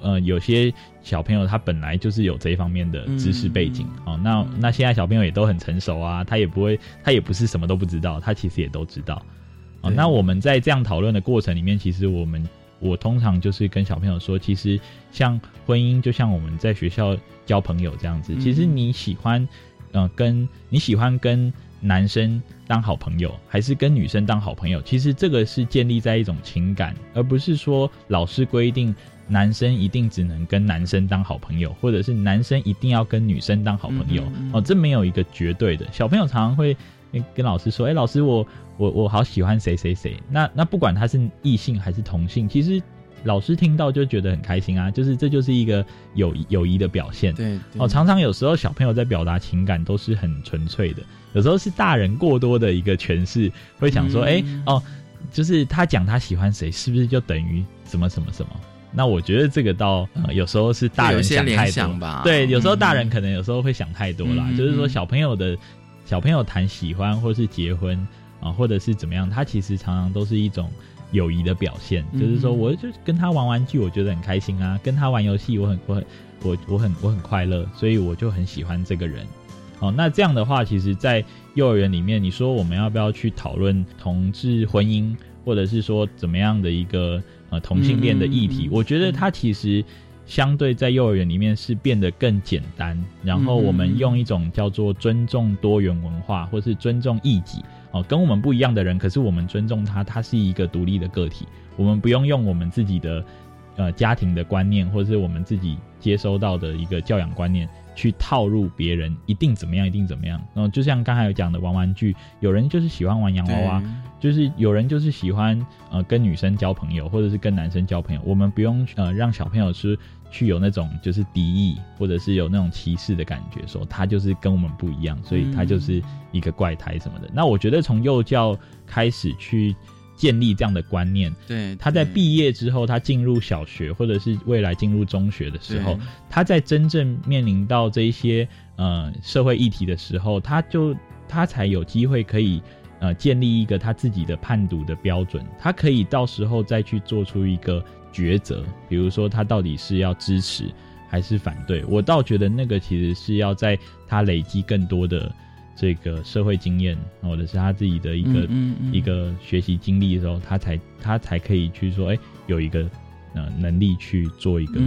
呃有些小朋友他本来就是有这一方面的知识背景哦，那那现在小朋友也都很成熟啊，他也不会他也不是什么都不知道，他其实也都知道啊。那我们在这样讨论的过程里面，其实我们。我通常就是跟小朋友说，其实像婚姻，就像我们在学校交朋友这样子。其实你喜欢，嗯，跟你喜欢跟男生当好朋友，还是跟女生当好朋友？其实这个是建立在一种情感，而不是说老师规定男生一定只能跟男生当好朋友，或者是男生一定要跟女生当好朋友。哦，这没有一个绝对的。小朋友常常会跟老师说：“哎，老师我。”我我我好喜欢谁谁谁，那那不管他是异性还是同性，其实老师听到就觉得很开心啊，就是这就是一个友友谊的表现。对哦，常常有时候小朋友在表达情感都是很纯粹的，有时候是大人过多的一个诠释，会想说，哎哦，就是他讲他喜欢谁，是不是就等于什么什么什么？那我觉得这个倒有时候是大人想太多吧。对，有时候大人可能有时候会想太多啦，就是说小朋友的小朋友谈喜欢或是结婚。啊，或者是怎么样？他其实常常都是一种友谊的表现，就是说，我就跟他玩玩具，我觉得很开心啊；跟他玩游戏，我很我很我我很我很快乐，所以我就很喜欢这个人。哦，那这样的话，其实，在幼儿园里面，你说我们要不要去讨论同志婚姻，或者是说怎么样的一个呃同性恋的议题？我觉得它其实相对在幼儿园里面是变得更简单。然后我们用一种叫做尊重多元文化，或是尊重异己。哦，跟我们不一样的人，可是我们尊重他，他是一个独立的个体。我们不用用我们自己的呃家庭的观念，或者是我们自己接收到的一个教养观念，去套入别人一定怎么样，一定怎么样。然后就像刚才有讲的玩玩具，有人就是喜欢玩洋娃娃，就是有人就是喜欢呃跟女生交朋友，或者是跟男生交朋友。我们不用呃让小朋友是。去有那种就是敌意，或者是有那种歧视的感觉，说他就是跟我们不一样，所以他就是一个怪胎什么的。那我觉得从幼教开始去建立这样的观念，对，他在毕业之后，他进入小学或者是未来进入中学的时候，他在真正面临到这一些呃社会议题的时候，他就他才有机会可以呃建立一个他自己的判读的标准，他可以到时候再去做出一个。抉择，比如说他到底是要支持还是反对，我倒觉得那个其实是要在他累积更多的这个社会经验，或者是他自己的一个一个学习经历的时候，他才他才可以去说，哎，有一个呃能力去做一个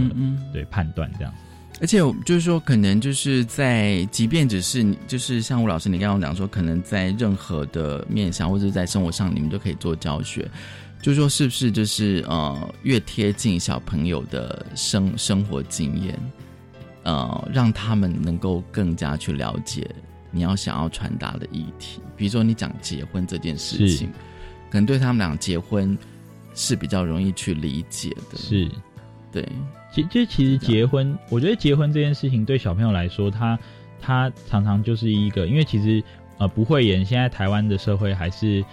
对判断这样。而且就是说，可能就是在即便只是就是像吴老师你刚刚讲说，可能在任何的面向或者在生活上，你们都可以做教学。就说是不是就是呃越贴近小朋友的生生活经验，呃，让他们能够更加去了解你要想要传达的议题。比如说，你讲结婚这件事情，可能对他们俩结婚是比较容易去理解的。是，对。其就其实结婚，我觉得结婚这件事情对小朋友来说，他他常常就是一个，因为其实呃不会演，现在台湾的社会还是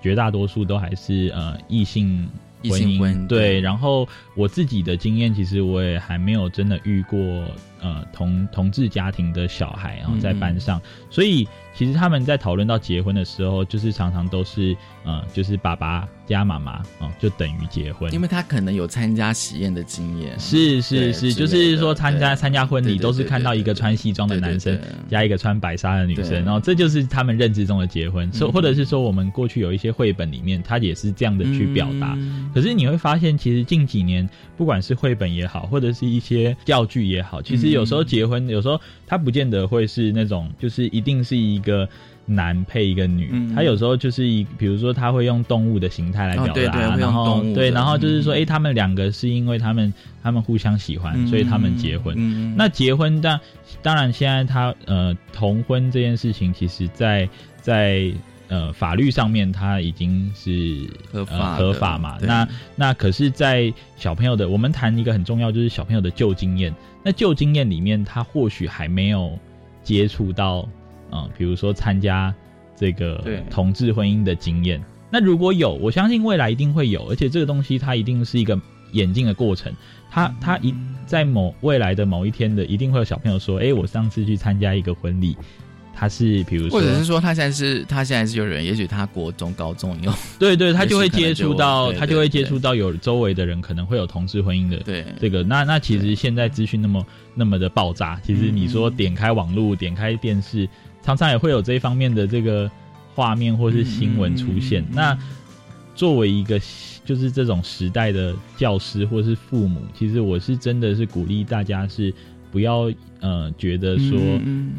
绝大多数都还是呃异性。婚姻对，然后我自己的经验，其实我也还没有真的遇过呃同同志家庭的小孩，然后在班上，所以其实他们在讨论到结婚的时候，就是常常都是呃，就是爸爸加妈妈啊，就等于结婚，因为他可能有参加喜宴的经验，是是是，就是说参加参加婚礼都是看到一个穿西装的男生加一个穿白纱的女生，然后这就是他们认知中的结婚，说或者是说我们过去有一些绘本里面，他也是这样的去表达。可是你会发现，其实近几年，不管是绘本也好，或者是一些教具也好，其实有时候结婚，有时候他不见得会是那种，就是一定是一个男配一个女，他有时候就是一，比如说他会用动物的形态来表达，然后对，然后就是说，哎，他们两个是因为他们他们互相喜欢，所以他们结婚。那结婚，但当然现在他呃同婚这件事情，其实在在。呃，法律上面它已经是合法合法嘛？那那可是，在小朋友的，我们谈一个很重要，就是小朋友的旧经验。那旧经验里面，他或许还没有接触到，嗯，比如说参加这个同志婚姻的经验。那如果有，我相信未来一定会有，而且这个东西它一定是一个演进的过程。他他一在某未来的某一天的，一定会有小朋友说：“哎，我上次去参加一个婚礼。”他是，比如说，或者是说，他现在是，他现在是有人，也许他国中、高中有，对对，他就会接触到，他就会接触到有周围的人可能会有同志婚姻的，对这个，那那其实现在资讯那么那么的爆炸，其实你说点开网络、点开电视，常常也会有这一方面的这个画面或是新闻出现。那作为一个就是这种时代的教师或是父母，其实我是真的是鼓励大家是。不要呃觉得说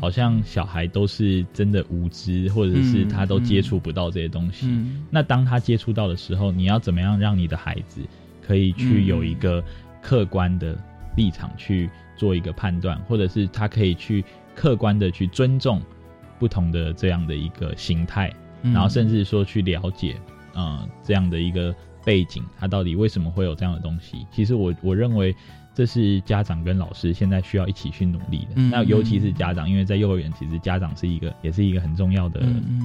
好像小孩都是真的无知，或者是他都接触不到这些东西。那当他接触到的时候，你要怎么样让你的孩子可以去有一个客观的立场去做一个判断，或者是他可以去客观的去尊重不同的这样的一个形态，然后甚至说去了解呃这样的一个背景，他到底为什么会有这样的东西？其实我我认为。这是家长跟老师现在需要一起去努力的。那尤其是家长，因为在幼儿园，其实家长是一个，也是一个很重要的，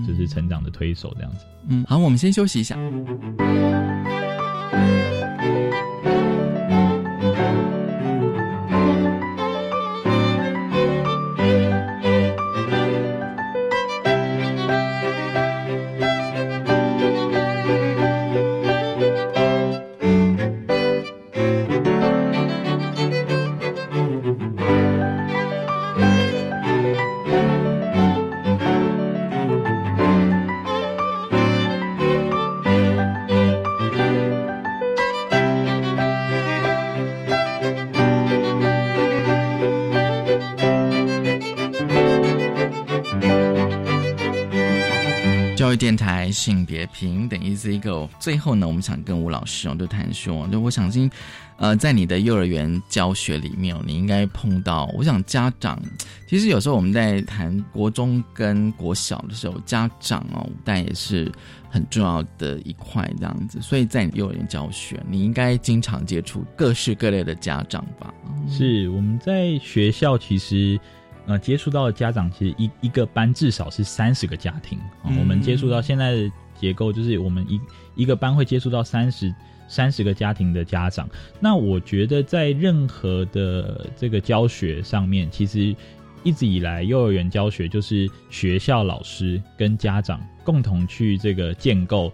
就是成长的推手，这样子。嗯，好，我们先休息一下。最后呢，我们想跟吴老师哦，就谈说，就我相信，呃，在你的幼儿园教学里面，你应该碰到。我想家长，其实有时候我们在谈国中跟国小的时候，家长哦，但也是很重要的一块这样子。所以在幼儿园教学，你应该经常接触各式各类的家长吧？是我们在学校其实。呃，接触到的家长其实一一个班至少是三十个家庭啊。我们接触到现在的结构，就是我们一一个班会接触到三十三十个家庭的家长。那我觉得在任何的这个教学上面，其实一直以来幼儿园教学就是学校老师跟家长共同去这个建构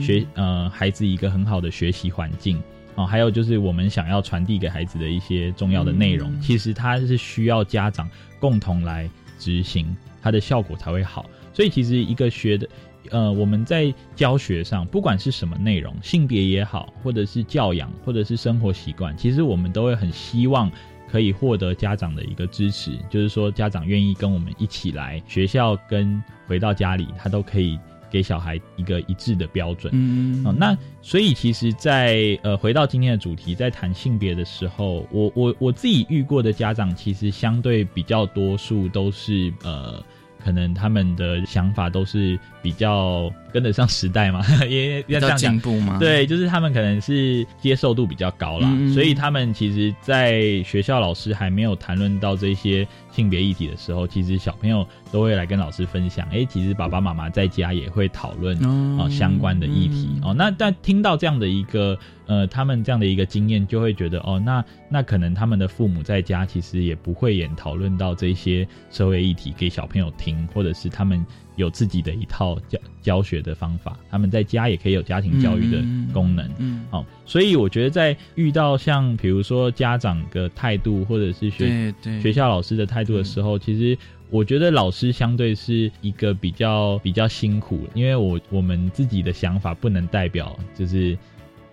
学呃孩子一个很好的学习环境。哦，还有就是我们想要传递给孩子的一些重要的内容，其实它是需要家长共同来执行，它的效果才会好。所以其实一个学的，呃，我们在教学上，不管是什么内容，性别也好，或者是教养，或者是生活习惯，其实我们都会很希望可以获得家长的一个支持，就是说家长愿意跟我们一起来学校，跟回到家里，他都可以。给小孩一个一致的标准。嗯，哦，那所以其实，在呃回到今天的主题，在谈性别的时候，我我我自己遇过的家长，其实相对比较多数都是呃。可能他们的想法都是比较跟得上时代嘛，也要这样进步吗？对，就是他们可能是接受度比较高啦，所以他们其实，在学校老师还没有谈论到这些性别议题的时候，其实小朋友都会来跟老师分享。哎，其实爸爸妈妈在家也会讨论啊相关的议题哦。那但听到这样的一个。呃，他们这样的一个经验，就会觉得哦，那那可能他们的父母在家其实也不会也讨论到这些社会议题给小朋友听，或者是他们有自己的一套教教学的方法，他们在家也可以有家庭教育的功能。嗯，好，所以我觉得在遇到像比如说家长的态度，或者是学学校老师的态度的时候，其实我觉得老师相对是一个比较比较辛苦，因为我我们自己的想法不能代表就是。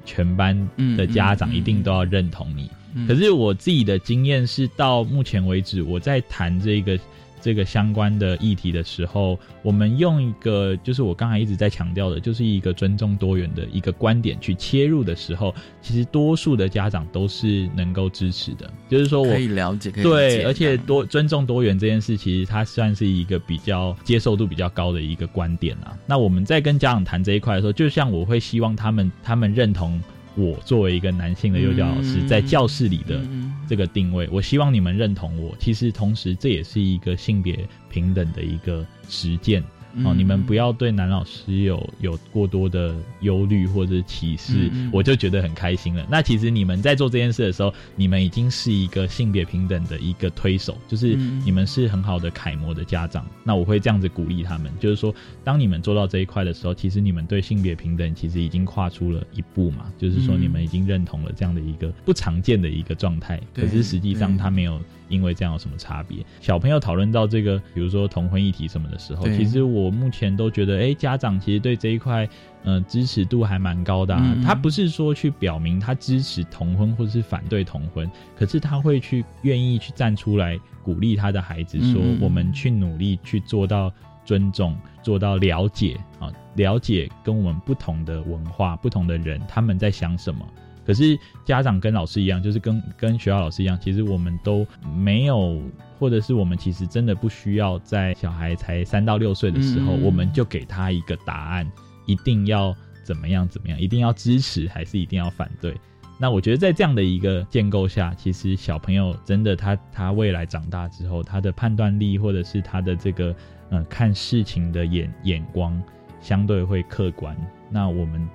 全班的家长一定都要认同你。可是我自己的经验是，到目前为止，我在谈这个。这个相关的议题的时候，我们用一个就是我刚才一直在强调的，就是一个尊重多元的一个观点去切入的时候，其实多数的家长都是能够支持的。就是说，我可以了解，对，而且多尊重多元这件事，其实它算是一个比较接受度比较高的一个观点啊。那我们在跟家长谈这一块的时候，就像我会希望他们他们认同。我作为一个男性的幼教老师，在教室里的这个定位，我希望你们认同我。其实，同时这也是一个性别平等的一个实践。哦，你们不要对男老师有有过多的忧虑或者歧视，我就觉得很开心了。那其实你们在做这件事的时候，你们已经是一个性别平等的一个推手，就是你们是很好的楷模的家长。那我会这样子鼓励他们，就是说，当你们做到这一块的时候，其实你们对性别平等其实已经跨出了一步嘛。就是说，你们已经认同了这样的一个不常见的一个状态。可是实际上，他没有。因为这样有什么差别？小朋友讨论到这个，比如说同婚议题什么的时候，其实我目前都觉得，哎，家长其实对这一块，呃，支持度还蛮高的。他不是说去表明他支持同婚或者是反对同婚，可是他会去愿意去站出来鼓励他的孩子，说我们去努力去做到尊重，做到了解啊，了解跟我们不同的文化、不同的人他们在想什么。可是家长跟老师一样，就是跟跟学校老师一样，其实我们都没有，或者是我们其实真的不需要在小孩才三到六岁的时候，我们就给他一个答案，一定要怎么样怎么样，一定要支持还是一定要反对？那我觉得在这样的一个建构下，其实小朋友真的他他未来长大之后，他的判断力或者是他的这个呃看事情的眼眼光相对会客观。那我们。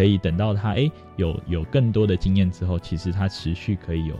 可以等到他哎有有更多的经验之后，其实他持续可以有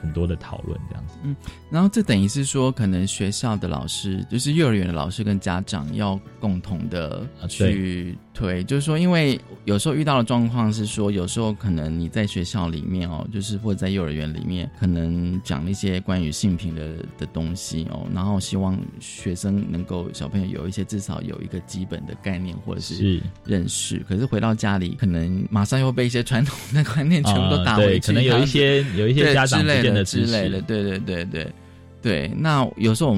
很多的讨论这样子。嗯，然后这等于是说，可能学校的老师，就是幼儿园的老师跟家长要共同的去。对，就是说，因为有时候遇到的状况是说，有时候可能你在学校里面哦，就是或者在幼儿园里面，可能讲一些关于性平的的东西哦，然后希望学生能够小朋友有一些至少有一个基本的概念或者是认识。可是回到家里，可能马上又被一些传统的观念全部都打回去，可能有一些有一些家长之间的之类的，对对对对对。那有时候。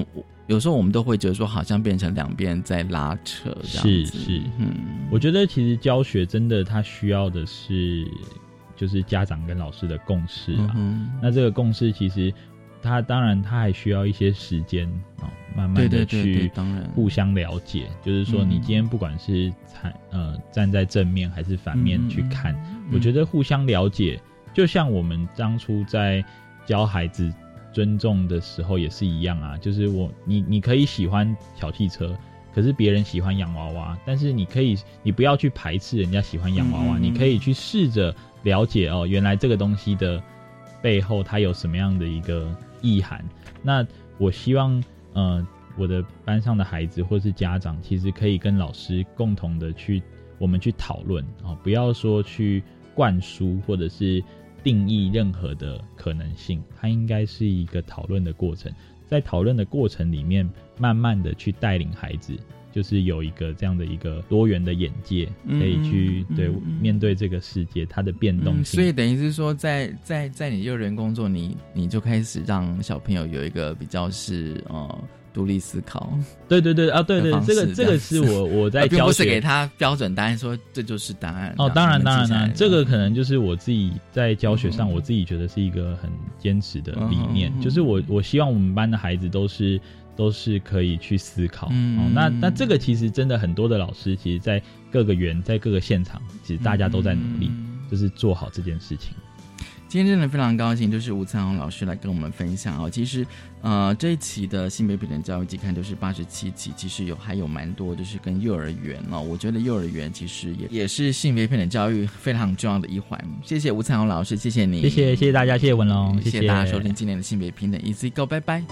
有时候我们都会觉得说，好像变成两边在拉扯这样子。是是，嗯，我觉得其实教学真的，它需要的是就是家长跟老师的共识啊。那这个共识其实，他当然他还需要一些时间啊，慢慢的去当然互相了解。就是说，你今天不管是站呃站在正面还是反面去看，我觉得互相了解，就像我们当初在教孩子。尊重的时候也是一样啊，就是我你你可以喜欢小汽车，可是别人喜欢洋娃娃，但是你可以你不要去排斥人家喜欢洋娃娃，你可以去试着了解哦，原来这个东西的背后它有什么样的一个意涵。那我希望呃我的班上的孩子或是家长，其实可以跟老师共同的去我们去讨论啊，不要说去灌输或者是。定义任何的可能性，它应该是一个讨论的过程，在讨论的过程里面，慢慢的去带领孩子，就是有一个这样的一个多元的眼界，可以去对面对这个世界它的变动性。所以等于是说，在在在你幼儿园工作，你你就开始让小朋友有一个比较是呃独立思考。对对对啊，对对，这个这个是我我在教学给他标准答案，说这就是答案。哦，当然当然当然，这个可能就是我自己在教学上，我自己觉得是一个很坚持的理念，就是我我希望我们班的孩子都是都是可以去思考。哦，那那这个其实真的很多的老师，其实，在各个园，在各个现场，其实大家都在努力，就是做好这件事情。今天真的非常高兴，就是吴灿宏老师来跟我们分享哦。其实，呃，这一期的性别平等教育季刊就是八十七期，其实有还有蛮多，就是跟幼儿园哦。我觉得幼儿园其实也也是性别平等教育非常重要的一环。谢谢吴灿宏老师，谢谢你，谢谢谢谢大家，谢谢文龙，谢谢大家收听今年的性别平等 Easy Go，拜拜。